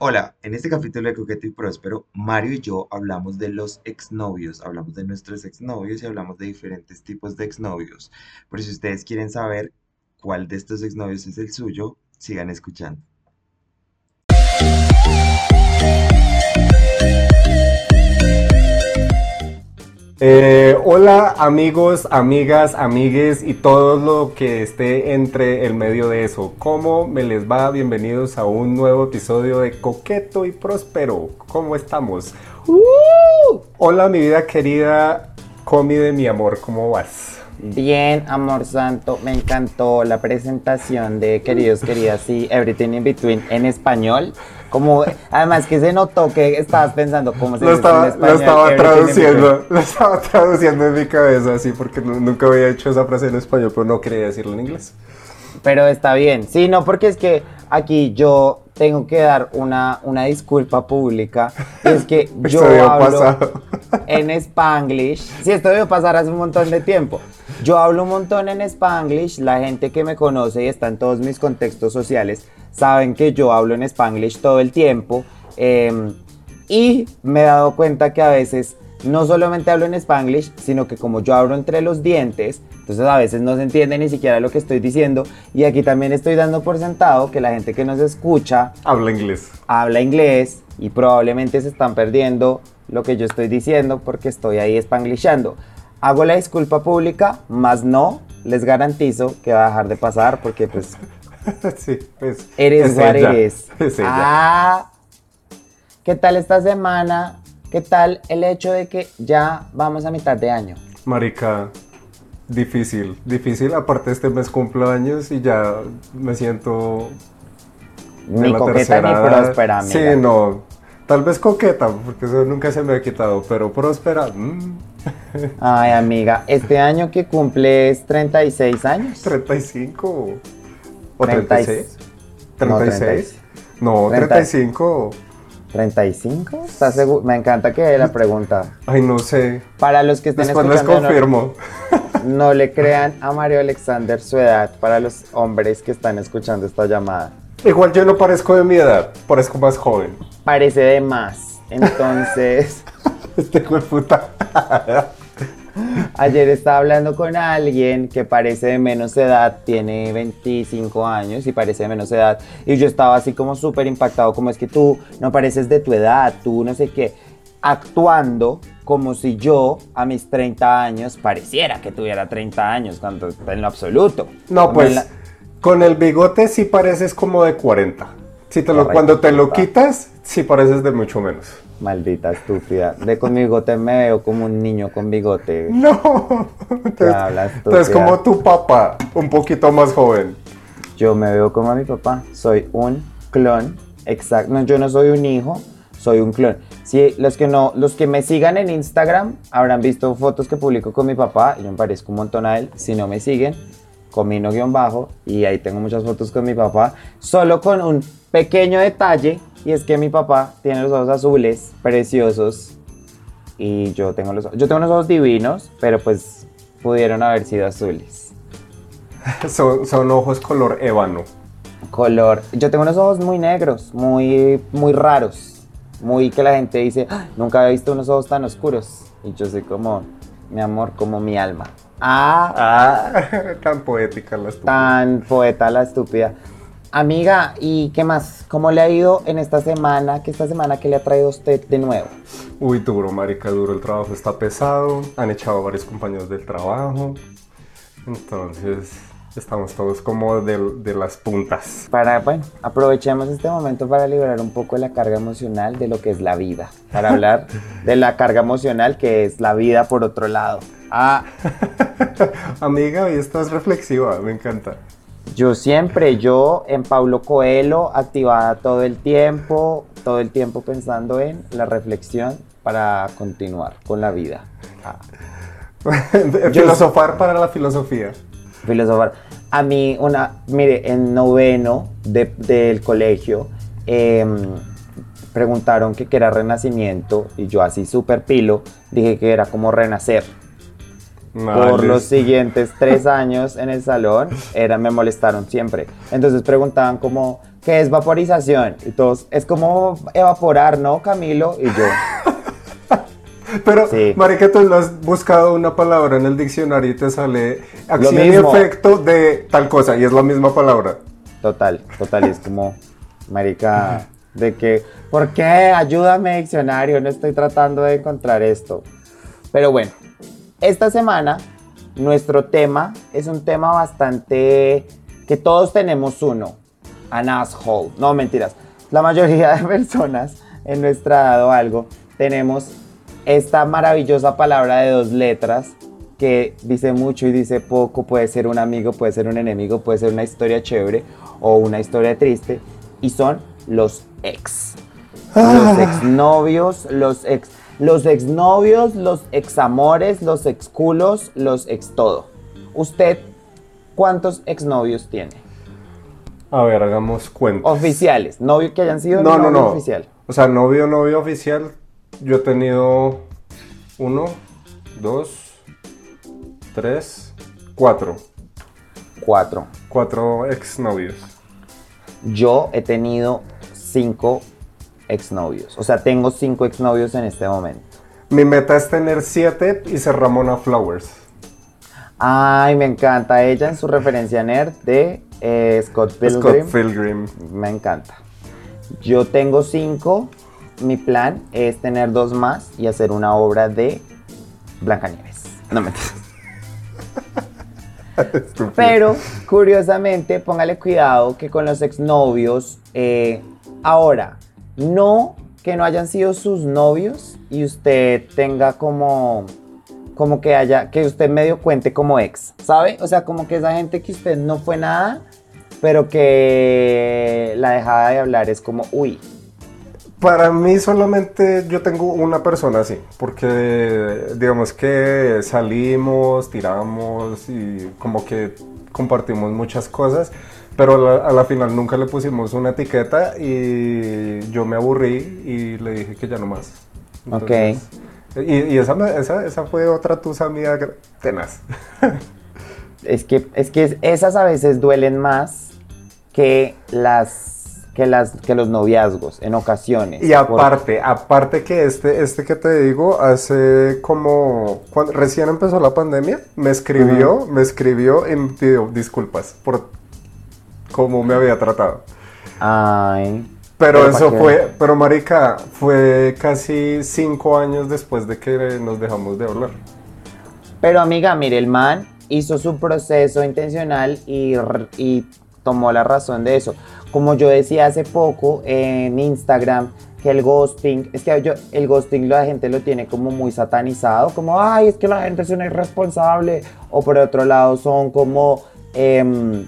Hola, en este capítulo de Coqueto y Próspero, Mario y yo hablamos de los exnovios, hablamos de nuestros exnovios y hablamos de diferentes tipos de exnovios. Por si ustedes quieren saber cuál de estos exnovios es el suyo, sigan escuchando. Eh, hola amigos, amigas, amigues y todo lo que esté entre el medio de eso. ¿Cómo me les va? Bienvenidos a un nuevo episodio de Coqueto y Próspero. ¿Cómo estamos? ¡Uh! Hola mi vida querida, Comi de mi amor, ¿cómo vas? Bien, amor santo, me encantó la presentación de Queridos, Queridas y Everything in Between en español. Como, además que se notó que estabas pensando cómo se lo dice estaba, en español. Lo estaba traduciendo, lo estaba traduciendo en mi cabeza así porque nu- nunca había hecho esa frase en español, pero no quería decirlo en inglés. Pero está bien. Sí, no, porque es que aquí yo tengo que dar una, una disculpa pública. Y es que yo hablo pasar. en Spanglish. Sí, esto debió pasar hace un montón de tiempo. Yo hablo un montón en Spanglish. La gente que me conoce y está en todos mis contextos sociales saben que yo hablo en Spanglish todo el tiempo. Eh, y me he dado cuenta que a veces no solamente hablo en Spanglish, sino que como yo hablo entre los dientes, entonces a veces no se entiende ni siquiera lo que estoy diciendo. Y aquí también estoy dando por sentado que la gente que nos escucha Habla inglés. habla inglés y probablemente se están perdiendo lo que yo estoy diciendo porque estoy ahí spanglishando. Hago la disculpa pública, más no les garantizo que va a dejar de pasar porque pues sí, pues. eres es what eres. Es ella. Ah, ¿qué tal esta semana? ¿Qué tal el hecho de que ya vamos a mitad de año? Marica, difícil, difícil. Aparte este mes cumplo años y ya me siento Ni la coqueta tercera ni edad. próspera, amiga. Sí, no. Tal vez coqueta, porque eso nunca se me ha quitado, pero próspera, mm, Ay, amiga, este año que cumples 36 años. 35 o Treinta y- 36. No, 36. No, Treinta- 35. ¿35? ¿Estás seguro? Me encanta que la pregunta. Ay, no sé. Para los que estén Después les escuchando, no- confirmo. no, le crean a Mario Alexander su edad para los hombres que están escuchando esta llamada. Igual yo no parezco de mi edad, parezco más joven. Parece de más. Entonces, Este de puta. ayer estaba hablando con alguien que parece de menos edad, tiene 25 años y parece de menos edad. Y yo estaba así como súper impactado, como es que tú no pareces de tu edad, tú no sé qué, actuando como si yo a mis 30 años pareciera que tuviera 30 años, cuando en lo absoluto. No, pues la- con el bigote sí pareces como de 40. Si te lo, cuando te lo quitas, sí pareces de mucho menos. Maldita estúpida. De con mi bigote me veo como un niño con bigote. No. Entonces, hablas, entonces como tu papá, un poquito más joven. Yo me veo como a mi papá. Soy un clon. Exacto. No, yo no soy un hijo, soy un clon. Si los que no, los que me sigan en Instagram habrán visto fotos que publico con mi papá. y Yo me parezco un montón a él. Si no me siguen, comino guion bajo. Y ahí tengo muchas fotos con mi papá. Solo con un pequeño detalle. Y es que mi papá tiene los ojos azules, preciosos. Y yo tengo los yo tengo unos ojos divinos, pero pues pudieron haber sido azules. Son, son ojos color ébano. color. Yo tengo unos ojos muy negros, muy, muy raros. Muy que la gente dice, "Ah, nunca había visto unos ojos tan oscuros. Y yo soy como, mi amor, como mi alma. Ah, Ah, tan poética la estúpida. tan poeta la estúpida. Amiga, ¿y qué más? ¿Cómo le ha ido en esta semana? ¿Qué esta semana que le ha traído usted de nuevo? Uy, duro, marica, duro. El trabajo está pesado. Han echado varios compañeros del trabajo. Entonces, estamos todos como de, de las puntas. Para, bueno, aprovechemos este momento para liberar un poco de la carga emocional de lo que es la vida. Para hablar de la carga emocional que es la vida por otro lado. Ah, Amiga, hoy estás reflexiva, me encanta. Yo siempre, yo en Paulo Coelho, activada todo el tiempo, todo el tiempo pensando en la reflexión para continuar con la vida. Ah, Filosofar para la filosofía. filosofar. A mí, una, mire, en noveno de- del colegio, em, preguntaron que qué era renacimiento y yo así súper pilo, dije que era como renacer. Por Males. los siguientes tres años en el salón, era, me molestaron siempre. Entonces preguntaban como, ¿qué ¿qué es vaporización? Y todos, es como evaporar, ¿no, Camilo? Y yo, Pero, Sí. marica, tú lo has buscado una palabra en el diccionario y te sale acción y efecto de tal cosa y es la misma palabra. total, total, y es como, marica, de que, ¿por qué? Ayúdame, diccionario, no estoy tratando de encontrar esto. Pero bueno, esta semana nuestro tema es un tema bastante que todos tenemos uno, an asshole. No, mentiras. La mayoría de personas en nuestra edad o algo tenemos esta maravillosa palabra de dos letras que dice mucho y dice poco, puede ser un amigo, puede ser un enemigo, puede ser una historia chévere o una historia triste y son los ex. Los exnovios, los ex los exnovios, los examores, los exculos, los ex todo. ¿Usted cuántos exnovios tiene? A ver, hagamos cuenta. Oficiales, novio que hayan sido No, no, novio no. oficial. O sea, novio, novio oficial. Yo he tenido uno, dos, tres, cuatro. Cuatro. Cuatro exnovios. Yo he tenido cinco exnovios. O sea, tengo cinco exnovios en este momento. Mi meta es tener siete y ser Ramona Flowers. Ay, me encanta ella en su referencia nerd de eh, Scott Pilgrim. Scott Pilgrim. Me encanta. Yo tengo cinco. Mi plan es tener dos más y hacer una obra de Blancanieves. No me. Pero, curiosamente, póngale cuidado que con los exnovios, eh, ahora, no que no hayan sido sus novios y usted tenga como, como que haya, que usted medio cuente como ex, ¿sabe? O sea, como que esa gente que usted no fue nada, pero que la dejada de hablar es como, uy, Para mí solamente yo tengo una persona así, porque digamos que salimos, tiramos y como que compartimos muchas cosas, pero a la, a la final nunca le pusimos una etiqueta y yo me aburrí y le dije que ya no más. Ok. Y, y esa, esa, esa fue otra tusa mía tenaz. Es que, es que esas a veces duelen más que las, que las, que los noviazgos en ocasiones. Y aparte, aparte que este, este que te digo, hace como, cuando recién empezó la pandemia, me escribió, me escribió y me pidió disculpas por cómo me había tratado. Ay. Pero, Pero eso fue, pero marica, fue casi cinco años después de que nos dejamos de hablar. Pero amiga, mire, el man hizo su proceso intencional y, tomó la razón de eso. Como yo decía hace poco en Instagram, que el ghosting, es que yo, el ghosting la gente lo tiene como muy satanizado, como, ay, es que la gente es una irresponsable, o por otro lado son como, em,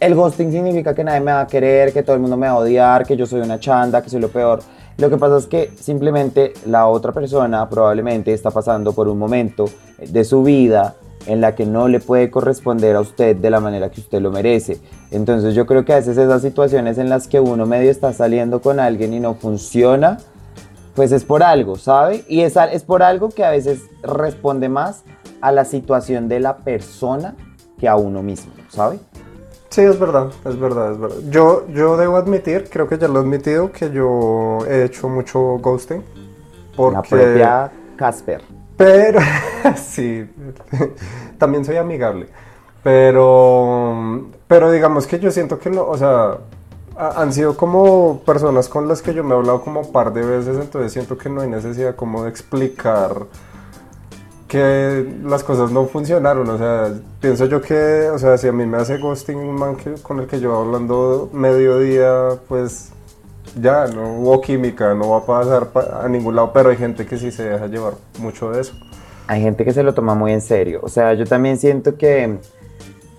el ghosting significa que nadie me va a querer, que todo el mundo me va a odiar, que yo soy una chanda, que soy lo peor. Lo que pasa es que simplemente la otra persona probablemente está pasando por un momento de su vida en la que no le puede corresponder a usted de la manera que usted lo merece. Entonces yo creo que a veces esas situaciones en las que uno medio está saliendo con alguien y no funciona, pues es por algo, ¿sabe? Y es, es por algo que a veces responde más a la situación de la persona que a uno mismo, ¿sabe? Sí, es verdad, es verdad, es verdad. Yo, yo debo admitir, creo que ya lo he admitido, que yo he hecho mucho ghosting. Porque... La propia Casper. Pero, sí, también soy amigable. Pero, pero digamos que yo siento que no, o sea, ha- han sido como personas con las que yo me he hablado como un par de veces, entonces siento que no hay necesidad como de explicar que las cosas no funcionaron, o sea, pienso yo que, o sea, si a mí me hace ghosting un man que- con el que yo hablando mediodía, pues ya, no hubo química, no va a pasar pa- a ningún lado, pero hay gente que sí se deja llevar mucho de eso. Hay gente que se lo toma muy en serio. O sea, yo también siento que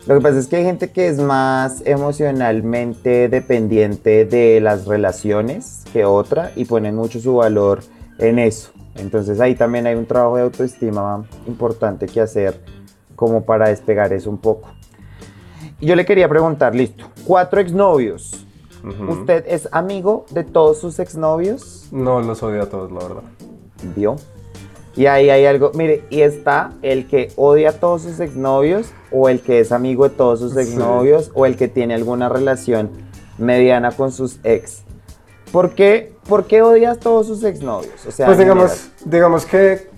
lo que pasa es que hay gente que es más emocionalmente dependiente de las relaciones que otra y ponen mucho su valor en eso. Entonces ahí también hay un trabajo de autoestima importante que hacer como para despegar eso un poco. Y yo le quería preguntar, listo, cuatro exnovios. ¿Usted es amigo de todos sus exnovios? No los odio a todos, la verdad. ¿Vio? Y ahí hay algo, mire, y está el que odia a todos sus exnovios, o el que es amigo de todos sus Sí. exnovios, o el que tiene alguna relación mediana con sus ex. ¿Por qué, por qué odias todos sus exnovios? O sea, Pues digamos, digamos que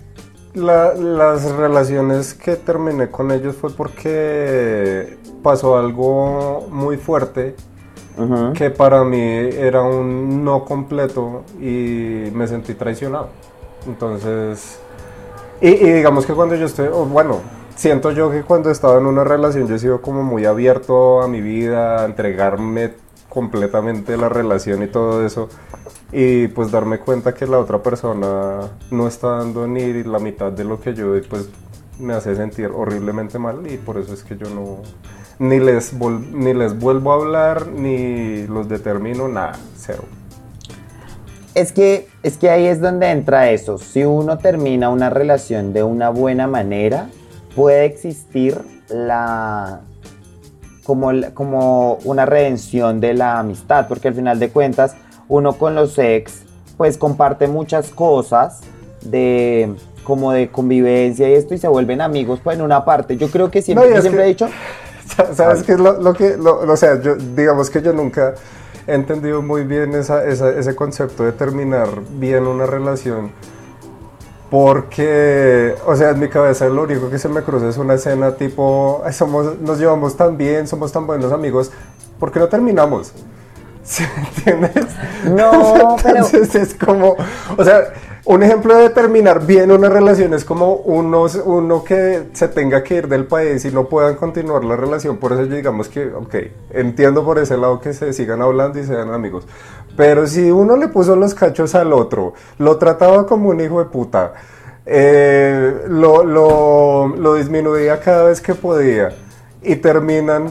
la- las relaciones que terminé con ellos fue porque pasó algo muy fuerte que para mí era un no completo y me sentí traicionado. Entonces, y, y digamos que cuando yo estoy, bueno, siento yo que cuando estaba en una relación yo he sido como muy abierto a mi vida, a entregarme completamente la relación y todo eso. Y pues darme cuenta que la otra persona no está dando ni la mitad de lo que yo doy, pues me hace sentir horriblemente mal y por eso es que yo no ni les ni les vuelvo a hablar ni los determino nada, cero. Es que, es que ahí es donde entra eso. Si uno termina una relación de una buena manera, puede existir la como, la- como una redención de la amistad, porque al final de cuentas, uno con los ex, pues comparte muchas cosas de como de convivencia y esto y se vuelven amigos pues en una parte. Yo creo que siempre, No, y yo es siempre que- he dicho, Sa- ¿Sabes qué es lo, lo que, lo- o sea, yo, digamos que yo nunca he entendido muy bien esa- esa- ese concepto de terminar bien una relación. Porque, o sea, en mi cabeza lo único que se me cruza es una escena tipo, "Ay, somos, nos llevamos tan bien, somos tan buenos amigos, ¿por qué no terminamos? ¿Sí entiendes? No, pero- Entonces es como, o sea, un ejemplo de terminar bien una relación es como unos, uno que se tenga que ir del país y no puedan continuar la relación. Por eso yo digamos que, ok, entiendo por ese lado que se sigan hablando y sean amigos. Pero si uno le puso los cachos al otro, lo trataba como un hijo de puta, eh, lo, lo, lo disminuía cada vez que podía y terminan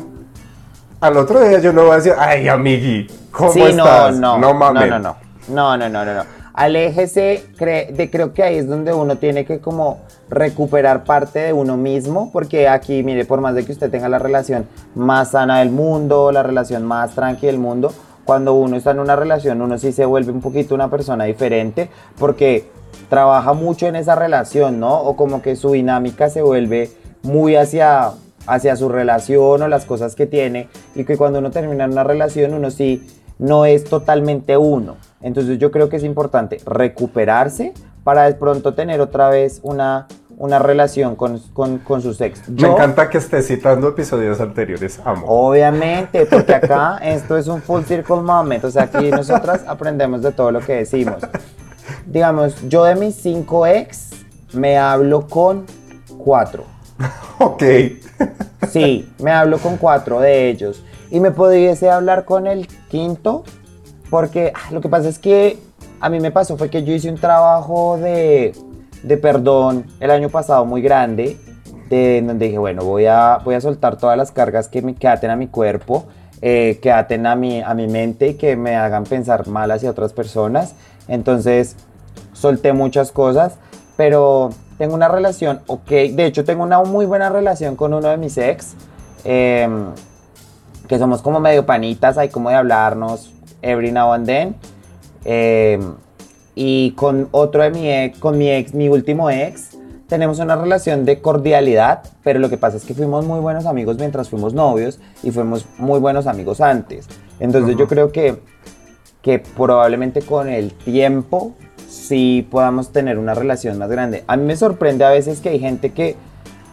al otro día yo no voy a decir, ay, amigui, ¿cómo sí, estás? no, no, mames. no, no, no, no, no, no, no, no. Aléjese, cre- de, creo que ahí es donde uno tiene que como recuperar parte de uno mismo, porque aquí, mire, por más de que usted tenga la relación más sana del mundo, la relación más tranquila del mundo, cuando uno está en una relación, uno sí se vuelve un poquito una persona diferente, porque trabaja mucho en esa relación, ¿no? O como que su dinámica se vuelve muy hacia, hacia su relación o las cosas que tiene, y que cuando uno termina una relación, uno sí no es totalmente uno. Entonces yo creo que es importante recuperarse para de pronto tener otra vez una, una relación con, con, con sus ex. Me Yo, encanta que estés citando episodios anteriores, amo. Obviamente, porque acá esto es un full circle moment, o sea, aquí nosotras aprendemos de todo lo que decimos. Digamos, yo de mis cinco ex me hablo con cuatro. Ok. Sí, me hablo con cuatro de ellos. Y me pudiese hablar con el quinto, porque ah, lo que pasa es que a mí me pasó fue que yo hice un trabajo de, de perdón el año pasado muy grande, de, donde dije, bueno, voy a, voy a soltar todas las cargas que, me, que aten a mi cuerpo, eh, que aten a mi, a mi mente y que me hagan pensar mal hacia otras personas. Entonces, solté muchas cosas, pero tengo una relación, ok, de hecho tengo una muy buena relación con uno de mis ex, em, que somos como medio panitas, hay como de hablarnos every now and then, em, y con otro de mi ex, con mi ex, mi último ex, tenemos una relación de cordialidad, pero lo que pasa es que fuimos muy buenos amigos mientras fuimos novios y fuimos muy buenos amigos antes. Entonces yo creo que que probablemente con el tiempo sí podamos tener una relación más grande. A mí me sorprende a veces que hay gente que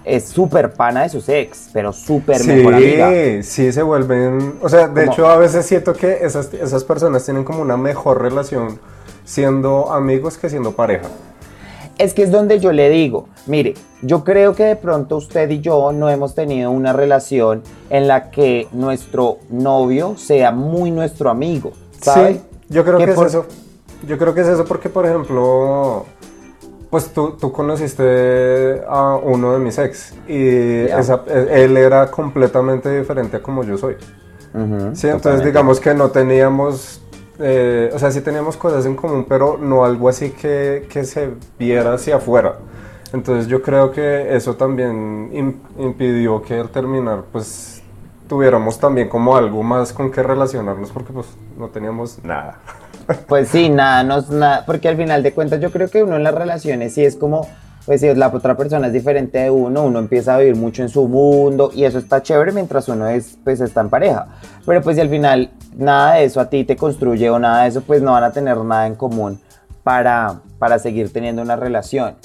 es súper pana de sus ex, pero súper mejor amiga. Sí, sí se vuelven, o sea, de Como- hecho a veces siento que esas, esas personas tienen como una mejor relación siendo amigos que siendo pareja. Es que es donde yo le digo, mire, yo creo que de pronto usted y yo no hemos tenido una relación en la que nuestro novio sea muy nuestro amigo, ¿sabe? Sí, yo creo que, por- es eso. Yo creo que es eso porque, por ejemplo, pues tú, tú conociste a uno de mis ex y esa- él era completamente diferente a como yo soy. Sí, entonces totalmente. digamos que no teníamos, eh, o sea, sí teníamos cosas en común, pero no algo así que, que se viera hacia afuera. Entonces yo creo que eso también im- impidió que al terminar, pues tuviéramos también como algo más con que relacionarnos, porque pues no teníamos nada. Pues sí, nada, no nada, porque al final de cuentas yo creo que uno en las relaciones sí es como pues si la otra persona es diferente de uno, uno empieza a vivir mucho en su mundo y eso está chévere mientras uno es, pues está en pareja. Pero pues si al final nada de eso a ti te construye o nada de eso, pues no van a tener nada en común para, para seguir teniendo una relación.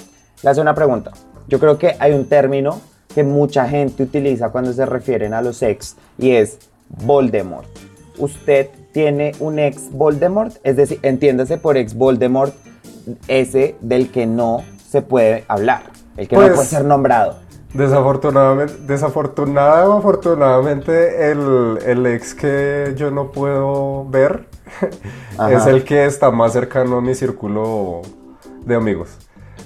Le hace una pregunta. Yo creo que hay un término que mucha gente utiliza cuando se refieren a los ex y es Voldemort. Usted tiene un ex Voldemort, es decir, entiéndase por ex Voldemort ese del que no se puede hablar, el que no Pues, puede ser nombrado. Desafortunadamente, desafortunada o afortunadamente, el, el ex que yo no puedo ver Ajá. es el que está más cercano a mi círculo de amigos.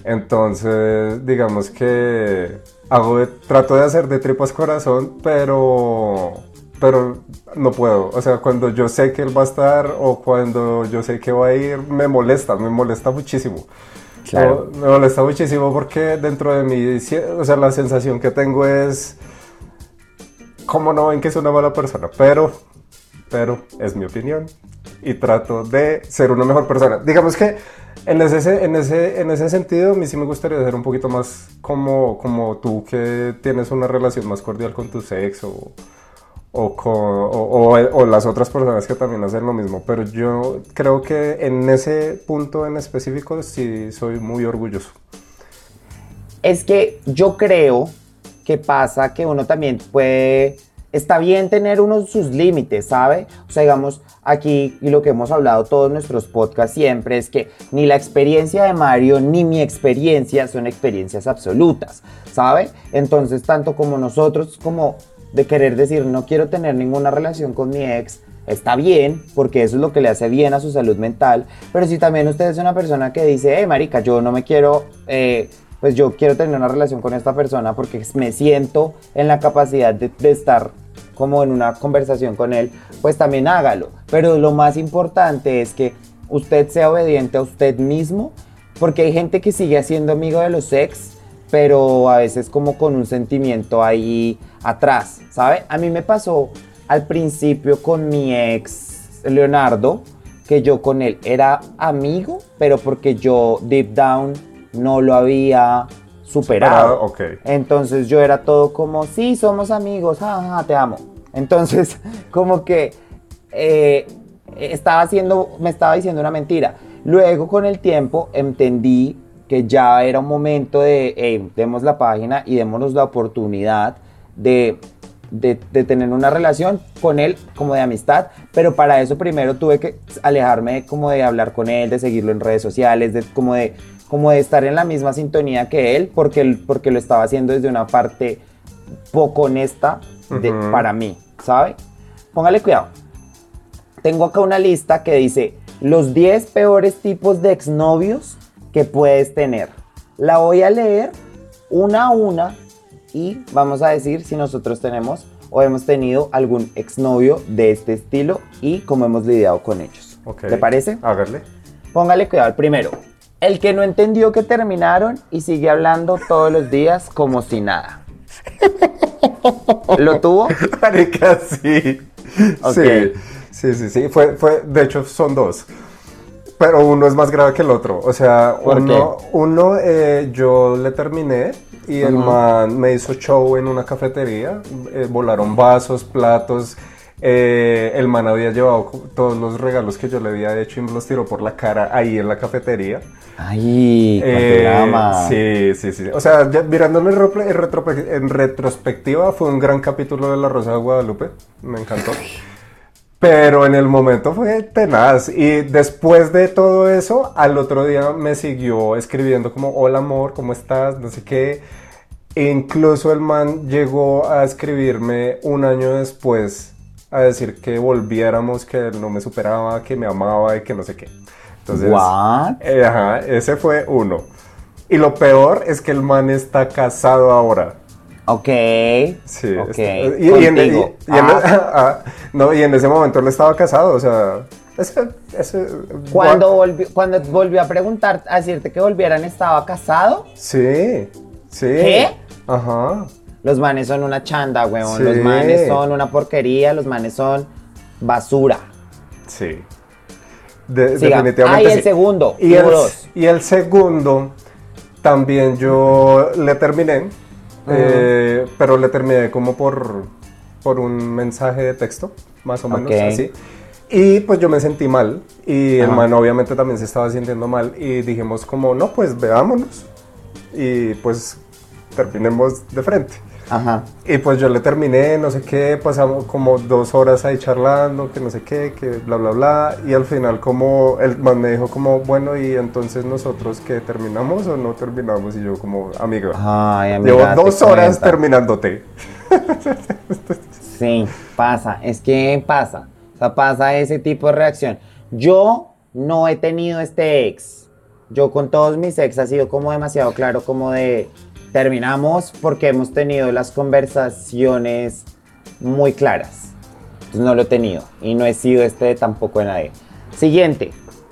Entonces, digamos que hago de- trato de hacer de tripas corazón, pero, pero no puedo. O sea, cuando yo sé que él va a estar o cuando yo sé que va a ir, me molesta, me molesta muchísimo. Me molesta muchísimo porque dentro de mí, o sea, la sensación que tengo es, ¿cómo no ven que es una mala persona? Pero, pero es mi opinión y trato de ser una mejor persona. Digamos que en ese, en ese, en ese sentido, a mí sí me gustaría ser un poquito más como, como tú que tienes una relación más cordial con tu sexo o, con, o las otras personas que también hacen lo mismo. Pero yo creo que en ese punto en específico sí soy muy orgulloso. Es que yo creo que pasa que uno también puede, está bien tener unos sus límites, ¿sabe? O sea, digamos, aquí y lo que hemos hablado todos nuestros podcasts siempre es que ni la experiencia de Mario ni mi experiencia son experiencias absolutas, ¿sabe? Entonces, tanto como nosotros como de querer decir no quiero tener ninguna relación con mi ex, está bien, porque eso es lo que le hace bien a su salud mental, pero si también usted es una persona que dice, hey, marica, yo no me quiero, eh, pues yo quiero tener una relación con esta persona porque me siento en la capacidad de, de estar como en una conversación con él, pues también hágalo. Pero lo más importante es que usted sea obediente a usted mismo, porque hay gente que sigue siendo amigo de los ex, pero a veces como con un sentimiento ahí atrás, ¿sabe? A mí me pasó al principio con mi ex Leonardo, que yo con él era amigo, pero porque yo deep down no lo había superado. Superado, ok. Entonces yo era todo como, sí, somos amigos, jaja, te amo. Entonces, como que eh, estaba haciendo, me estaba diciendo una mentira. Luego, con el tiempo, entendí que ya era un momento de, hey, demos la página y démonos la oportunidad de, de, de tener una relación con él como de amistad, pero para eso primero tuve que alejarme como de hablar con él, de seguirlo en redes sociales, de como de como de estar en la misma sintonía que él, porque, él- porque lo estaba haciendo desde una parte poco honesta de- para mí, ¿sabe? Póngale cuidado. Tengo acá una lista que dice los 10 peores tipos de exnovios que puedes tener. La voy a leer una a una y vamos a decir si nosotros tenemos o hemos tenido algún exnovio de este estilo y cómo hemos lidiado con ellos. Ok. ¿Le parece? Hágale. Póngale cuidado. Primero, el que no entendió que terminaron y sigue hablando todos los días como si nada. ¿Lo tuvo? Marica, sí. Sí, sí, sí, sí. Fue, fue, de hecho, son dos. Pero uno es más grave que el otro. O sea, ¿Por uno, uno eh, yo le terminé y el man me hizo show en una cafetería. eh, volaron vasos, platos. eh, el man había llevado todos los regalos que yo le había hecho y me los tiró por la cara ahí en la cafetería. Ay, Eh, sí, sí, sí. O sea, ya mirándolo en, en retrospectiva, fue un gran capítulo de La Rosa de Guadalupe. Me encantó. Pero en el momento fue tenaz. Y después de todo eso, al otro día me siguió escribiendo como, hola amor, ¿cómo estás? No sé qué. E incluso el man llegó a escribirme un año después a decir que volviéramos, que él no me superaba, que me amaba y que no sé qué. Entonces, eh, ajá, ese fue uno. Y lo peor es que el man está casado ahora. Ok. Sí, Ok. está- y, y en, y en- Ah, ah, no, y en ese momento él estaba casado, o sea, ese, ese- cuando, volvió, cuando volvió a preguntar, a decirte que volvieran, ¿estaba casado? Sí, sí. ¿Qué? Ajá. Los manes son una chanda, weón. Sí. Los manes son una porquería, los manes son basura. Sí. De- definitivamente Ah, y el sí. segundo. El, y el segundo también yo le terminé, eh, pero le terminé como por, por un mensaje de texto, más o menos así. Y pues yo me sentí mal y el Ajá. man obviamente también se estaba sintiendo mal y dijimos como, no, pues veámonos y pues terminemos de frente. Ajá. Y pues yo le terminé, no sé qué, pasamos como dos horas ahí charlando, que no sé qué, que bla, bla, bla. Y al final como el man me dijo como, bueno, y entonces nosotros que terminamos o no terminamos. Y yo como, amiga, Ay, amiga, llevo dos horas cuenta. terminándote. Sí, pasa, es que pasa, o sea, pasa ese tipo de reacción. Yo no he tenido este ex. Yo con todos mis ex ha sido como demasiado claro, como de terminamos porque hemos tenido las conversaciones muy claras. Entonces no lo he tenido y no he sido este tampoco de nadie. Siguiente,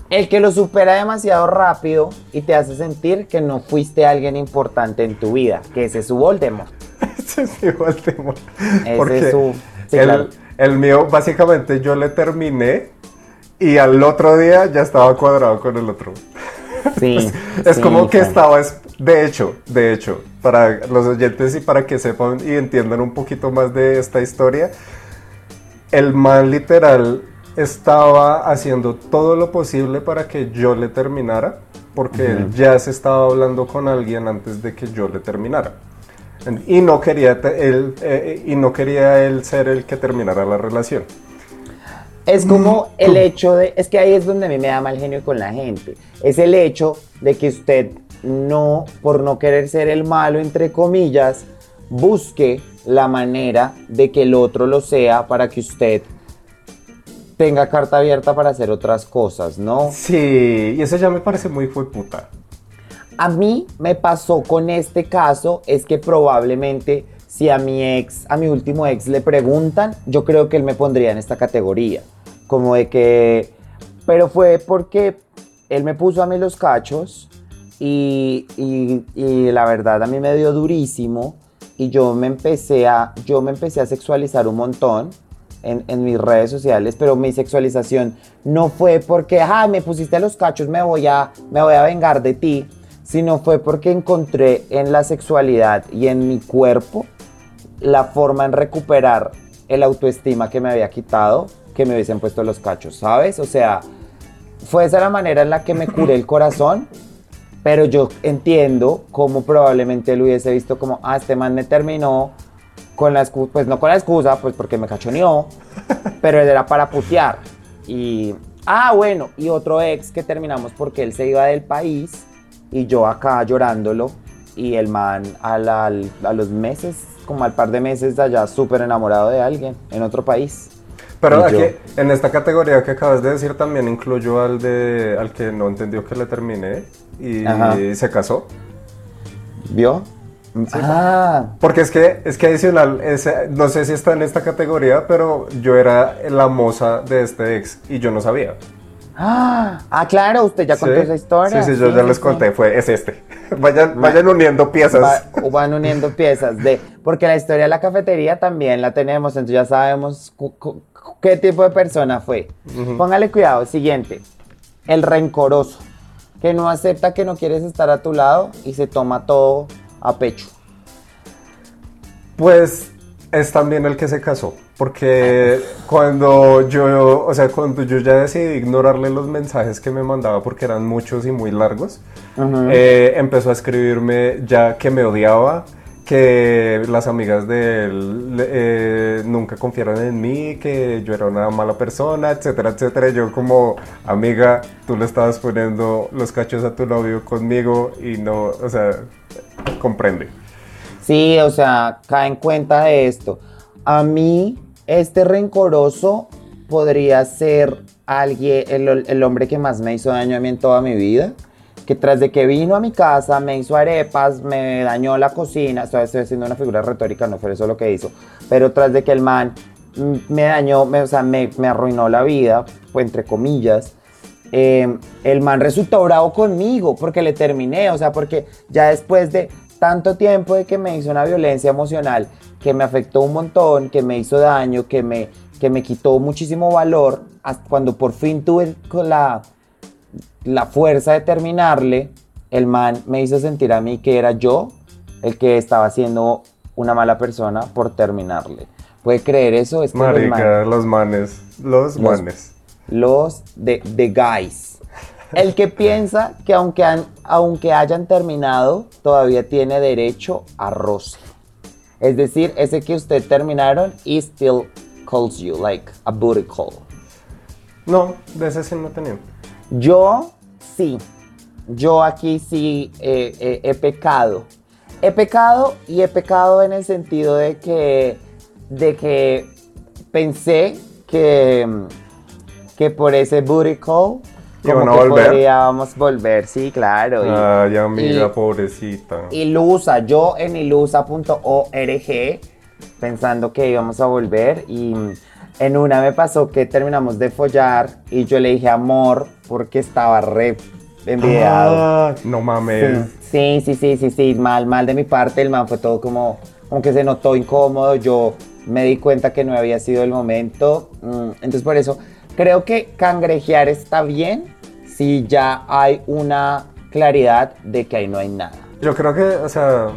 el que lo supera demasiado rápido y te hace sentir que no fuiste alguien importante en tu vida, que ese es su Voldemort. Ese es igual tema. Ese Porque es su- sí, el, claro. el mío, básicamente yo le terminé y al otro día ya estaba cuadrado con el otro. Sí, Es sí, como que Fran. estaba, es- de hecho, de hecho, para los oyentes y para que sepan y entiendan un poquito más de esta historia, el man literal estaba haciendo todo lo posible para que yo le terminara, porque él ya se estaba hablando con alguien antes de que yo le terminara. Y no quería él, eh, y no quería él ser el que terminara la relación. Es como el hecho de, es que ahí es donde a mí me da mal genio con la gente. Es el hecho de que usted no, por no querer ser el malo, entre comillas, busque la manera de que el otro lo sea para que usted tenga carta abierta para hacer otras cosas, ¿no? Sí, y eso ya me parece muy fue puta. A mí me pasó con este caso es que probablemente si a mi ex, a mi último ex le preguntan, yo creo que él me pondría en esta categoría. Como de que, pero fue porque él me puso a mí los cachos y, y- la verdad a mí me dio durísimo y yo me empecé a, yo me empecé a sexualizar un montón en, en mis redes sociales, pero mi sexualización no fue porque, ah, me pusiste los cachos, me voy a, me voy a vengar de ti, sino fue porque encontré en la sexualidad y en mi cuerpo la forma en recuperar el autoestima que me había quitado, que me hubiesen puesto los cachos, ¿sabes? O sea, fue esa la manera en la que me curé el corazón, pero yo entiendo cómo probablemente él hubiese visto como, ah, este man me terminó con la excusa, pues no con la excusa, pues porque me cachoneó, pero era para putear. Y, ah, bueno, y otro ex que terminamos porque él se iba del país y yo acá llorándolo y el man a, a los meses, como al par de meses de allá, súper enamorado de alguien en otro país. Pero aquí, yo. en esta categoría que acabas de decir también incluyo al de al que no entendió que le terminé y se casó. ¿Vio? ah, Porque es que es que adicional, ese- no sé si está en esta categoría, pero yo era la moza de este ex y yo no sabía. Ah, ah, claro, usted ya contó Sí. esa historia. Sí, sí, yo ya les conté, fue es este. Vayan, vayan uniendo piezas. Va- van uniendo piezas de porque la historia de la cafetería también la tenemos entonces ya sabemos qué tipo de persona fue póngale cuidado siguiente el rencoroso que no acepta que no quieres estar a tu lado y se toma todo a pecho Pues es también el que se casó. Porque cuando yo, o sea, cuando yo ya decidí ignorarle los mensajes que me mandaba porque eran muchos y muy largos, eh, empezó a escribirme ya que me odiaba, que las amigas de él eh, nunca confiaron en mí, que yo era una mala persona, etcétera, etcétera. Yo como amiga, tú le estabas poniendo los cachos a tu novio conmigo y no, o sea, comprende. Sí, o sea, cae en cuenta de esto. A mí, este rencoroso podría ser alguien, el, hombre que más me hizo daño a mí en toda mi vida. Que tras de que vino a mi casa, me hizo arepas, me dañó la cocina. Estoy, haciendo una figura retórica, no fue eso lo que hizo. Pero tras de que el man me dañó, o sea, me, arruinó la vida, entre comillas. eh, el man resultó bravo conmigo porque le terminé, o sea, porque ya después de tanto tiempo de que me hizo una violencia emocional, que me afectó un montón, que me hizo daño, que me, que me quitó muchísimo valor, hasta cuando por fin tuve la, la fuerza de terminarle, el man me hizo sentir a mí que era yo el que estaba siendo una mala persona por terminarle. ¿Puede creer eso? Es que Marica, los manes. Los, Los- manes. los de, de guys. El que piensa que aunque, han- aunque hayan terminado, todavía tiene derecho a roce. Es decir, ese que usted terminaron y still calls you, like a booty call. No, de ese sí no tenía. Yo sí, yo aquí sí eh, eh, he pecado. He pecado y he pecado en el sentido de que, de que pensé que, que por ese booty call como ¿Iban a que volver? podríamos volver, sí, claro. y- Ay, amiga, y- pobrecita. Ilusa, yo en ilusa.org pensando que íbamos a volver y en una me pasó que terminamos de follar y yo le dije amor porque estaba re envidiado. Ah, no mames. Sí, sí, sí, sí, sí, mal, mal de mi parte, el man fue todo como, como que se notó incómodo, yo me di cuenta que no había sido el momento, mm, entonces por eso creo que cangrejear está bien si ya hay una claridad de que ahí no hay nada. Yo creo que, o sea,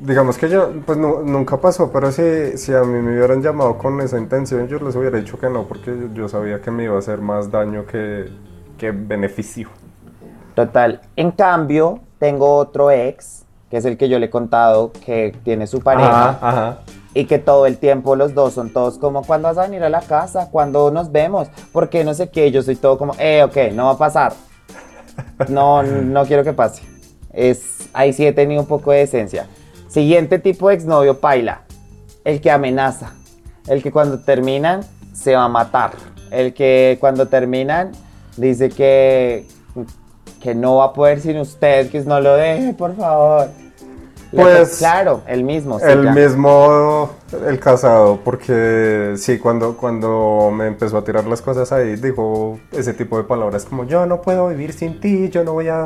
digamos que yo, pues nu- nunca pasó, pero si, si a mí me hubieran llamado con esa intención, yo les hubiera dicho que no, porque yo, yo sabía que me iba a hacer más daño que, que beneficio. Total. En cambio, tengo otro ex, que es el que yo le he contado que tiene su pareja Ajá, ajá. Y que todo el tiempo los dos son todos como, ¿cuándo vas a venir a la casa? ¿Cuándo nos vemos? Porque no sé qué, yo soy todo como, eh, ok, no va a pasar. No, no quiero que pase. Es, ahí sí he tenido un poco de esencia. Siguiente tipo de exnovio, paila. El que amenaza. El que cuando terminan se va a matar. El que cuando terminan dice que, que no va a poder sin usted, que no lo deje, por favor. Pues, claro, el mismo. sí, El ya. mismo, el casado, porque sí, cuando, cuando me empezó a tirar las cosas ahí, dijo ese tipo de palabras como yo no puedo vivir sin ti, yo no voy a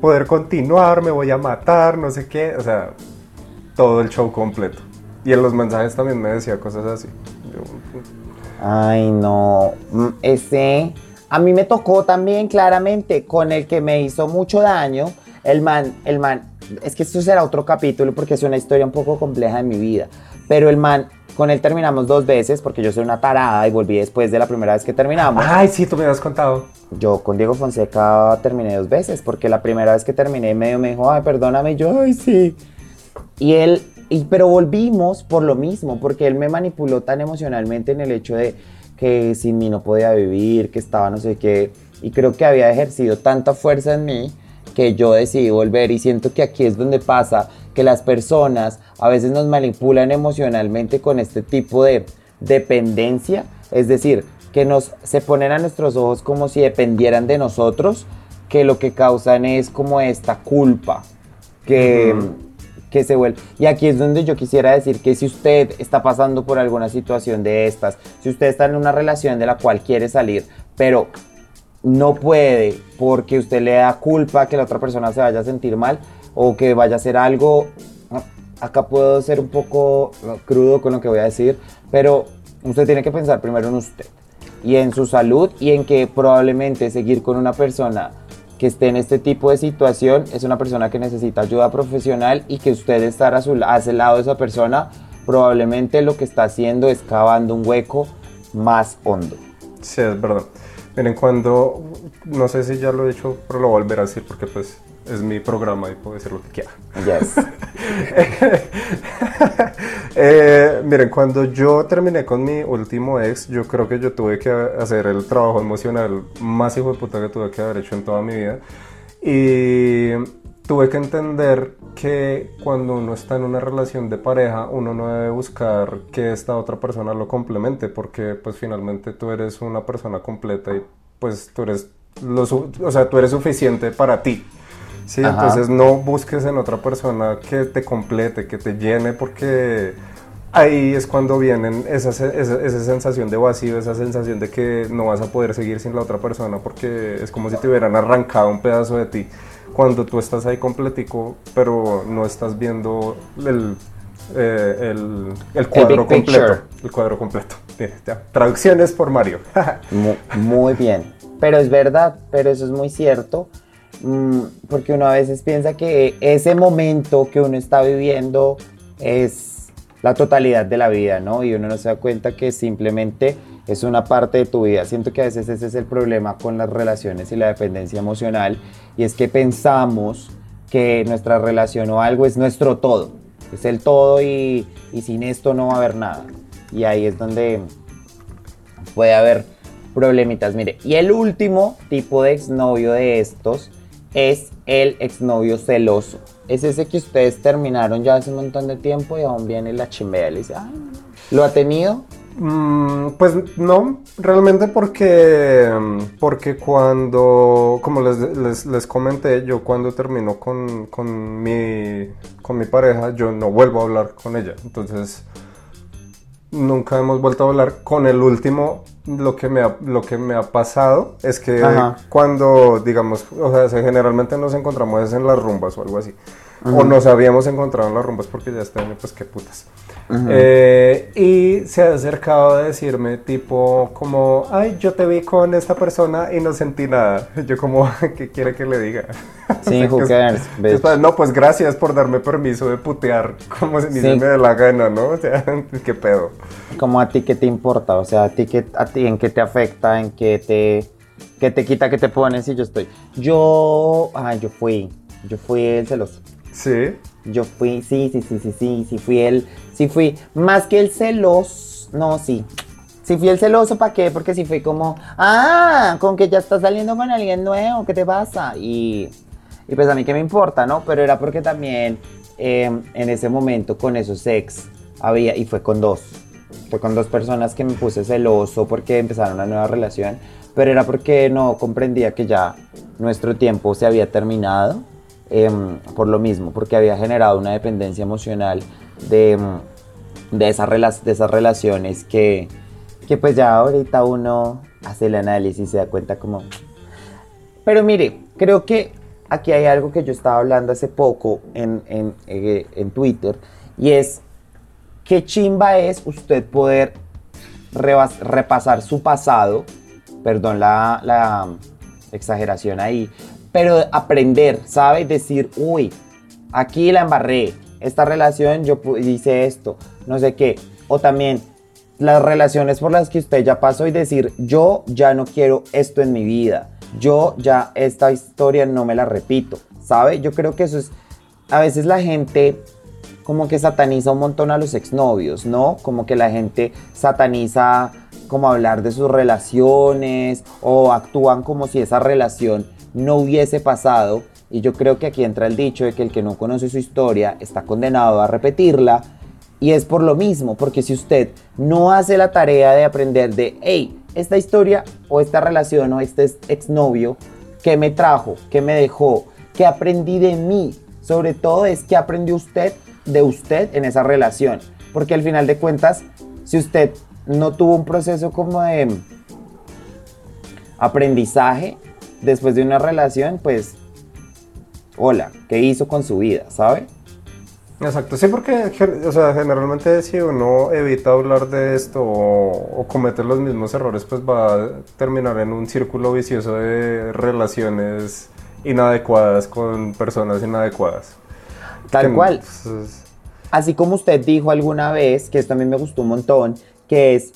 poder continuar, me voy a matar, no sé qué, o sea, todo el show completo. Y en los mensajes también me decía cosas así. Yo, Ay, no. Mm, Ese. A mí me tocó también claramente con el que me hizo mucho daño. El man, el man. Es que esto será otro capítulo porque es una historia un poco compleja de mi vida. Pero el man, con él terminamos dos veces porque yo soy una tarada y volví después de la primera vez que terminamos. Ay, sí, tú me habías contado. Yo con Diego Fonseca terminé dos veces porque la primera vez que terminé medio me dijo, ay, perdóname, y yo, ay, sí. Y él, y, pero volvimos por lo mismo, porque él me manipuló tan emocionalmente en el hecho de que sin mí no podía vivir, que estaba no sé qué, y creo que había ejercido tanta fuerza en mí que yo decidí volver y siento que aquí es donde pasa que las personas a veces nos manipulan emocionalmente con este tipo de dependencia, es decir, que nos se ponen a nuestros ojos como si dependieran de nosotros, que lo que causan es como esta culpa que, que se vuelve. Y aquí es donde yo quisiera decir que si usted está pasando por alguna situación de estas, si usted está en una relación de la cual quiere salir, pero no puede porque usted le da culpa que la otra persona se vaya a sentir mal o que vaya a hacer algo. Acá puedo ser un poco crudo con lo que voy a decir, pero usted tiene que pensar primero en usted y en su salud y en que probablemente seguir con una persona que esté en este tipo de situación es una persona que necesita ayuda profesional y que usted estar a, su, ese lado de esa persona probablemente lo que está haciendo es cavando un hueco más hondo. Sí, es verdad. Miren, cuando, no sé si ya lo he dicho, pero lo voy a volver a decir porque pues es mi programa y puedo decir lo que quiera. Yes. Eh, miren, cuando yo terminé con mi último ex, yo creo que yo tuve que hacer el trabajo emocional más hijo de puta que tuve que haber hecho en toda mi vida. Y tuve que entender que cuando uno está en una relación de pareja, uno no debe buscar que esta otra persona lo complemente, porque pues finalmente tú eres una persona completa y pues tú eres, lo, o sea, tú eres suficiente para ti. Sí, Ajá. entonces no busques en otra persona que te complete, que te llene, porque ahí es cuando vienen esa, esa, esa sensación de vacío, esa sensación de que no vas a poder seguir sin la otra persona, porque es como si te hubieran arrancado un pedazo de ti. Cuando tú estás ahí completico, pero no estás viendo el, eh, el, el cuadro completo. El cuadro completo. Traducciones por Mario. Mu- Muy bien. Pero es verdad, pero eso es muy cierto. mm, porque uno a veces piensa que ese momento que uno está viviendo es la totalidad de la vida, ¿no? Y uno no se da cuenta que simplemente es una parte de tu vida. Siento que a veces ese es el problema con las relaciones y la dependencia emocional, y es que pensamos que nuestra relación o algo es nuestro todo, es el todo y, y sin esto no va a haber nada. Y ahí es donde puede haber problemitas. Mire, y el último tipo de exnovio de estos es el exnovio celoso. Es ese que ustedes terminaron ya hace un montón de tiempo y aún viene la chimbea y le dice. ¿lo ha tenido? Mm, pues no, realmente porque, porque cuando, como les, les, les comenté, yo cuando termino con, con, mi, con mi pareja, yo no vuelvo a hablar con ella. Entonces, nunca hemos vuelto a hablar. Con el último, lo que me ha, lo que me ha pasado es que Ajá. cuando, digamos, o sea, se- generalmente nos encontramos en las rumbas o algo así. O nos habíamos encontrado en las rumbas porque ya este año, pues qué putas. Eh, y se ha acercado a decirme tipo como, ay, yo te vi con esta persona y no sentí nada. Yo como, ¿qué quiere que le diga? Sí, es- es para- no, pues gracias por darme permiso de putear como si ni Sí. se me dé la gana, ¿no? O sea, qué pedo. Como a ti qué te importa, o sea, a ti, qué, a ti en qué te afecta, en qué te, qué te quita, qué te pones y yo estoy. Yo, ah, yo fui, yo fui el celoso. Sí. Yo fui, sí, sí, sí, sí, sí, sí fui el, sí fui, más que el celoso, no, sí. Sí fui el celoso, ¿para qué? Porque sí fui como, ah, con que ya estás saliendo con alguien nuevo, ¿qué te pasa? Y, y pues a mí qué me importa, ¿no? Pero era porque también eh, en ese momento con esos ex había, y fue con dos, fue con dos personas que me puse celoso porque empezaron una nueva relación, pero era porque no comprendía que ya nuestro tiempo se había terminado em, por lo mismo, porque había generado una dependencia emocional de, em, de, esas, de esas relaciones que, que pues ya ahorita uno hace el análisis y se da cuenta como... Pero mire, creo que aquí hay algo que yo estaba hablando hace poco en, en, eh, en Twitter y es qué chimba es usted poder repasar su pasado, perdón la exageración ahí, pero aprender, ¿sabe? Decir, uy, aquí la embarré, esta relación yo hice esto, no sé qué, o también las relaciones por las que usted ya pasó y decir, yo ya no quiero esto en mi vida, yo ya esta historia no me la repito, ¿sabe? Yo creo que eso es, a veces la gente como que sataniza un montón a los exnovios, ¿no? Como que la gente sataniza como hablar de sus relaciones o actúan como si esa relación no hubiese pasado. Y yo creo que aquí entra el dicho de que el que no conoce su historia está condenado a repetirla. Y es por lo mismo, porque si usted no hace la tarea de aprender de, hey, esta historia o esta relación o este exnovio, ¿qué me trajo? ¿Qué me dejó? ¿Qué aprendí de mí? Sobre todo es qué aprendió usted de usted en esa relación. Porque al final de cuentas, si usted no tuvo un proceso como de aprendizaje después de una relación, pues, hola, ¿qué hizo con su vida? ¿Sabe? Exacto, sí, porque o sea, generalmente si uno evita hablar de esto o, o comete los mismos errores, pues va a terminar en un círculo vicioso de relaciones inadecuadas con personas inadecuadas. Tal Que, cual. pues, Así como usted dijo alguna vez, que esto a mí me gustó un montón, que es,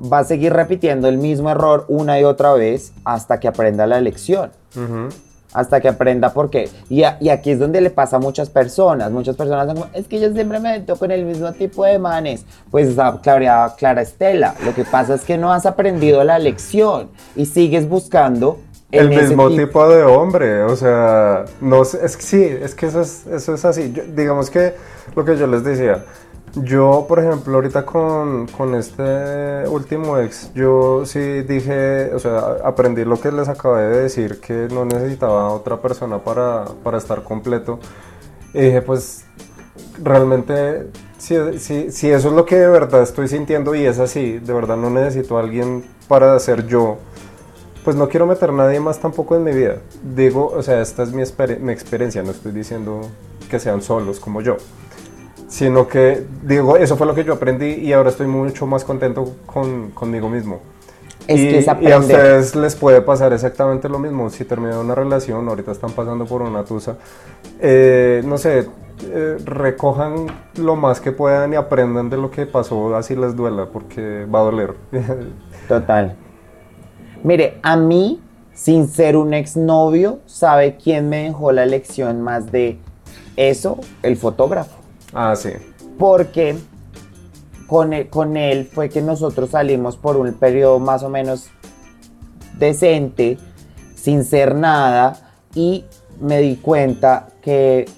va a seguir repitiendo el mismo error una y otra vez hasta que aprenda la lección. ujú. Hasta que aprenda por qué. Y, a- y aquí es donde le pasa a muchas personas. Muchas personas son como, es que yo siempre me meto con el mismo tipo de manes. Pues ah, Clara, Clara Estela, lo que pasa es que no has aprendido la lección y sigues buscando El mismo tipo de hombre, o sea, no es sí, es que eso es, eso es así. Yo- digamos que lo que yo les decía, yo, por ejemplo, ahorita con, con este último ex, yo sí dije, o sea, aprendí lo que les acabé de decir, que no necesitaba otra persona para, para estar completo. Y dije, pues, realmente, si, si, si eso es lo que de verdad estoy sintiendo y es así, de verdad no necesito a alguien para ser yo pues no quiero meter a nadie más tampoco en mi vida. Digo, o sea, esta es mi, mi experiencia, no estoy diciendo que sean solos como yo, sino que digo, eso fue lo que yo aprendí y ahora estoy mucho más contento con, conmigo mismo. Es y, que es y a ustedes les puede pasar exactamente lo mismo. Si terminan una relación, ahorita están pasando por una tusa, eh, no sé, eh, recojan lo más que puedan y aprendan de lo que pasó, así les duela, porque va a doler. Total. Mire, a mí, sin ser un exnovio, ¿sabe quién me dejó la lección más de eso? El fotógrafo. Ah, sí. Porque con él, con él fue que nosotros salimos por un periodo más o menos decente, sin ser nada, y me di cuenta que,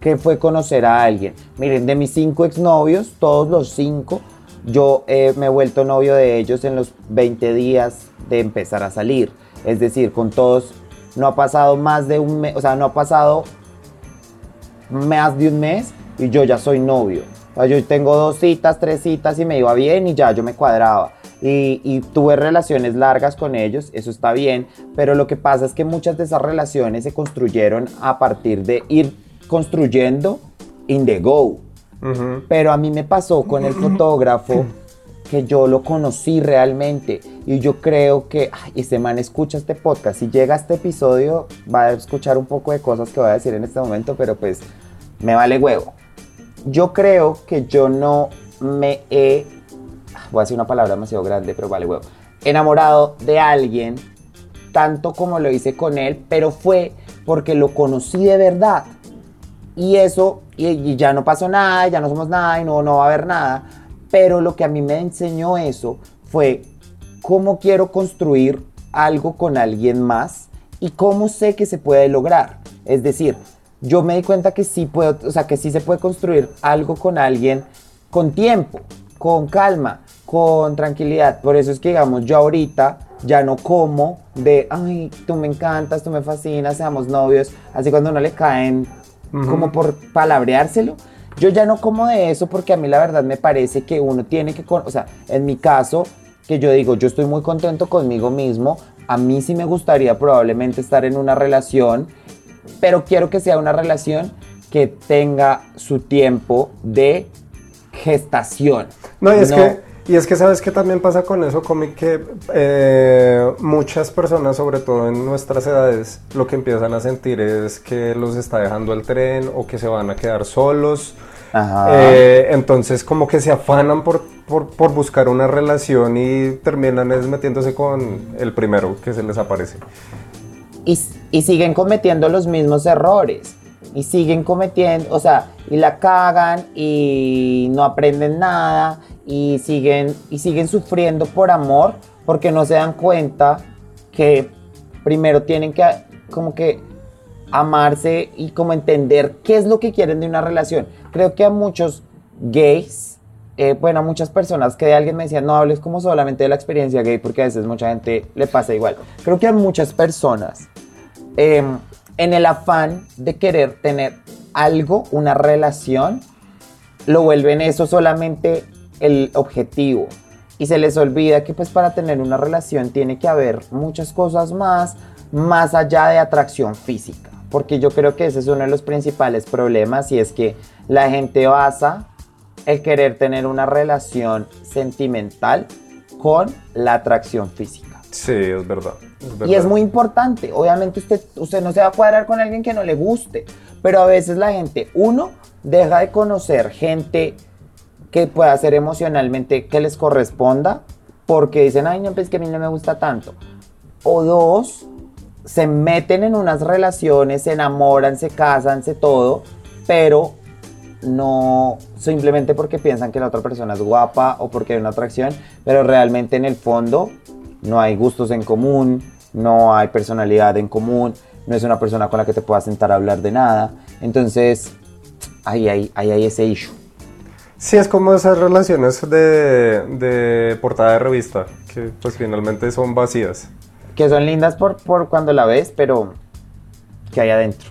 que fue conocer a alguien. Miren, de mis cinco exnovios, todos los cinco, yo eh, me he vuelto novio de ellos en los 20 días de empezar a salir. Es decir, con todos no ha pasado más de un mes, o sea, no ha pasado más de un mes y yo ya soy novio. O sea, yo tengo dos citas, tres citas y me iba bien y ya yo me cuadraba. Y, y tuve relaciones largas con ellos, eso está bien, pero lo que pasa es que muchas de esas relaciones se construyeron a partir de ir construyendo in the go. Ujú. Pero a mí me pasó con el fotógrafo que yo lo conocí realmente y yo creo que ay, este man escucha este podcast. Si llega a este episodio va a escuchar un poco de cosas que voy a decir en este momento, pero pues me vale huevo. Yo creo que yo no me he, voy a decir una palabra demasiado grande, pero vale huevo, enamorado de alguien tanto como lo hice con él, pero fue porque lo conocí de verdad. Y eso, y, y ya no pasó nada, ya no somos nada y no, no va a haber nada. Pero lo que a mí me enseñó eso fue cómo quiero construir algo con alguien más y cómo sé que se puede lograr. Es decir, yo me di cuenta que sí puedo, o sea, que sí se puede construir algo con alguien con tiempo, con calma, con tranquilidad. Por eso es que, digamos, yo ahorita ya no como de, ay, tú me encantas, tú me fascinas, seamos novios. Así cuando no le caen como por palabreárselo. Yo ya no como de eso porque a mí la verdad me parece que uno tiene que, con- o sea, en mi caso, que yo digo, yo estoy muy contento conmigo mismo, a mí sí me gustaría probablemente estar en una relación, pero quiero que sea una relación que tenga su tiempo de gestación. No, y es que, y es que sabes que también pasa con eso, Comi, que eh, muchas personas, sobre todo en nuestras edades, lo que empiezan a sentir es que los está dejando el tren o que se van a quedar solos. Ajá. Eh, entonces como que se afanan por, por, por buscar una relación y terminan es metiéndose con el primero que se les aparece. y, y siguen cometiendo los mismos errores. Y siguen cometiendo, o sea, y la cagan y no aprenden nada y siguen, y siguen sufriendo por amor porque no se dan cuenta que primero tienen que como que amarse y como entender qué es lo que quieren de una relación. Creo que a muchos gays, eh, bueno, a muchas personas que de alguien me decían, no hables como solamente de la experiencia gay, porque a veces mucha gente le pasa igual. Creo que a muchas personas, eh, en el afán de querer tener algo, una relación, lo vuelven eso solamente el objetivo. Y se les olvida que pues para tener una relación tiene que haber muchas cosas más, más allá de atracción física. Porque yo creo que ese es uno de los principales problemas y es que la gente basa el querer tener una relación sentimental con la atracción física. Sí, es verdad. Es Y es muy importante. Obviamente usted, usted no se va a cuadrar con alguien que no le guste. Pero a veces la gente, uno, deja de conocer gente que pueda ser emocionalmente que les corresponda. Porque dicen, ay, no, pues que a mí no me gusta tanto. O dos, se meten en unas relaciones, se enamoran, se casan, se todo. Pero no simplemente porque piensan que la otra persona es guapa o porque hay una atracción, pero realmente en el fondo no hay gustos en común, no hay personalidad en común, no es una persona con la que te puedas sentar a hablar de nada. Entonces, ahí hay, ahí hay ese issue. Sí, es como esas relaciones de, de portada de revista, que pues finalmente son vacías. Que son lindas por, por cuando la ves, pero que hay adentro.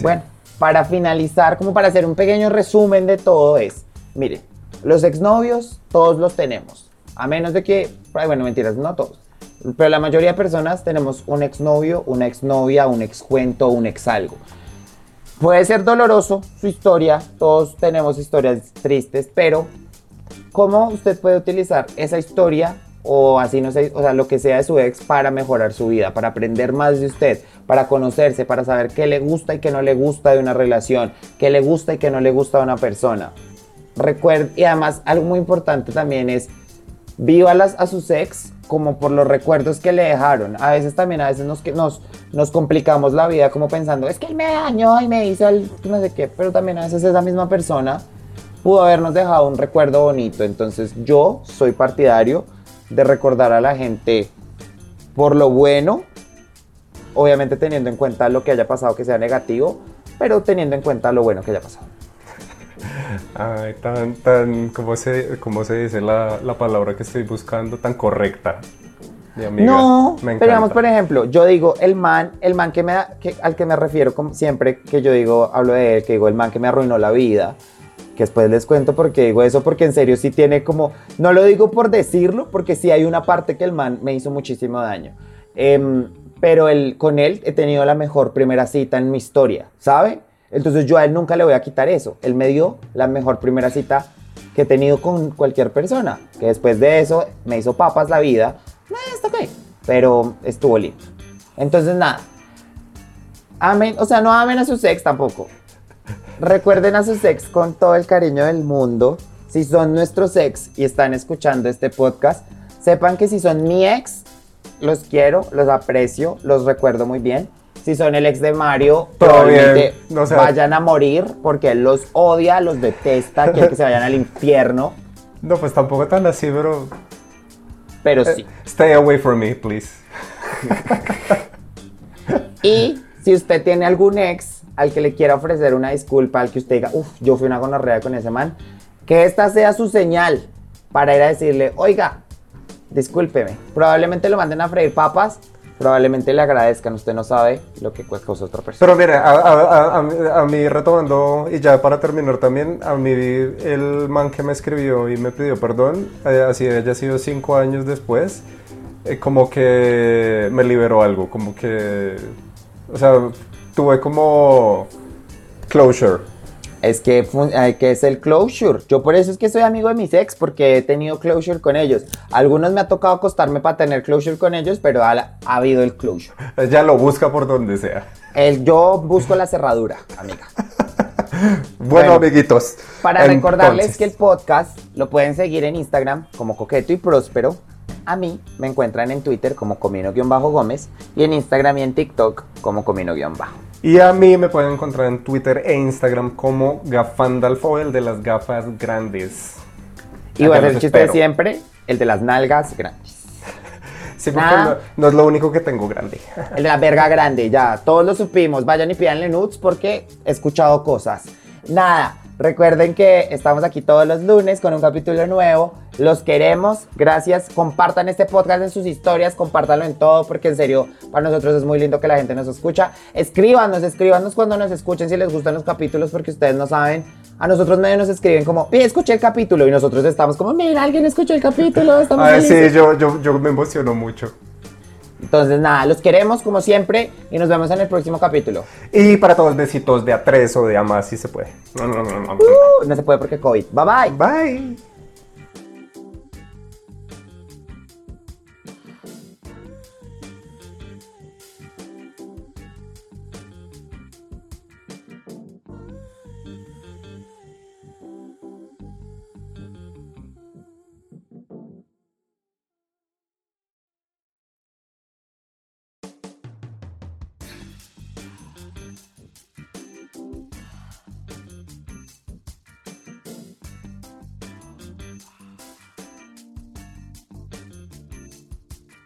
Bueno, para finalizar, como para hacer un pequeño resumen de todo es, miren, los exnovios todos los tenemos, a menos de que, bueno, mentiras, no todos, pero la mayoría de personas tenemos un exnovio, una exnovia, un excuento, un ex algo. Puede ser doloroso su historia, todos tenemos historias tristes, pero ¿cómo usted puede utilizar esa historia o así no sé, o sea, lo que sea de su ex para mejorar su vida, para aprender más de usted, para conocerse, para saber qué le gusta y qué no le gusta de una relación, qué le gusta y qué no le gusta de una persona. Recuerde, y además algo muy importante también es vívalas a sus ex como por los recuerdos que le dejaron. A veces también, a veces nos, nos, nos complicamos la vida como pensando, es que él me dañó y me hizo el no sé qué, pero también a veces esa misma persona pudo habernos dejado un recuerdo bonito. Entonces yo soy partidario de recordar a la gente por lo bueno, obviamente teniendo en cuenta lo que haya pasado que sea negativo, pero teniendo en cuenta lo bueno que haya pasado. Ay, tan, tan, ¿cómo se, cómo se dice la, la palabra que estoy buscando? Tan correcta. Mi amiga. No, pero digamos, por ejemplo, yo digo, el man, el man que me da- que, al que me refiero como siempre que yo digo, hablo de él, que digo, el man que me arruinó la vida, que después les cuento por qué digo eso, porque en serio sí tiene como, no lo digo por decirlo, porque sí hay una parte que el man me hizo muchísimo daño. Em, pero el, con él he tenido la mejor primera cita en mi historia, ¿sabe? Entonces yo a él nunca le voy a quitar eso. Él me dio la mejor primera cita que he tenido con cualquier persona, que después de eso me hizo papas la vida. Eh, está ok, pero estuvo lindo. Entonces nada, amen, o sea, no amen a sus ex tampoco. Recuerden a sus ex con todo el cariño del mundo. Si son nuestros ex y están escuchando este podcast, sepan que si son mi ex, los quiero, los aprecio, los recuerdo muy bien. Si son el ex de Mario, Todo probablemente bien, no sé. vayan a morir porque él los odia, los detesta, quiere que se vayan al infierno. No, pues tampoco tan así, pero. Pero eh, sí. stay away from me, please. Y si usted tiene algún ex al que le quiera ofrecer una disculpa, al que usted diga, uff, yo fui una gonorrea con ese man, que esta sea su señal para ir a decirle, oiga, discúlpeme. Probablemente lo manden a freír papas, probablemente le agradezcan, usted no sabe lo que causó otra persona. Pero mire, a, a- a- a mí retomando, y ya para terminar también, a mí el man que me escribió y me pidió perdón, eh, así haya sido cinco años después, eh, como que me liberó algo, como que, o sea, tuve como closure. Es que, que es el closure. Yo por eso es que soy amigo de mis ex, porque he tenido closure con ellos. Algunos me ha tocado acostarme para tener closure con ellos, pero ha, ha habido el closure. Ella lo busca por donde sea. El, yo busco la cerradura, amiga. Bueno, Bueno, amiguitos. Para recordarles que el podcast lo pueden seguir en Instagram como Coqueto y Próspero. A mí me encuentran en Twitter como Comino-Gómez y en Instagram y en TikTok como Comino-Bajo. Y a mí me pueden encontrar en Twitter e Instagram como Gafandalfo, el de las gafas grandes. Y ser el chiste de siempre, el de las nalgas grandes. Sí, porque Nada. no, no es lo único que tengo grande. El de la verga grande, ya, todos lo supimos. Vayan y pídanle nudes porque he escuchado cosas. Nada, recuerden que estamos aquí todos los lunes con un capítulo nuevo. Los queremos, gracias. Compartan este podcast en sus historias, compártanlo en todo porque en serio, para nosotros es muy lindo que la gente nos escucha. Escríbanos, escríbanos cuando nos escuchen si les gustan los capítulos porque ustedes no saben. A nosotros medio nos escriben como, "Oye, escuché el capítulo y nosotros estamos como, mira, alguien escuchó el capítulo, estamos Ay, sí, felices". yo, yo, yo me emociono mucho. Entonces nada, los queremos como siempre y nos vemos en el próximo capítulo. Y para todos, besitos de a tres o de a más, si se puede. No, no, no, no. Uh, no se puede porque COVID. Bye bye. Bye.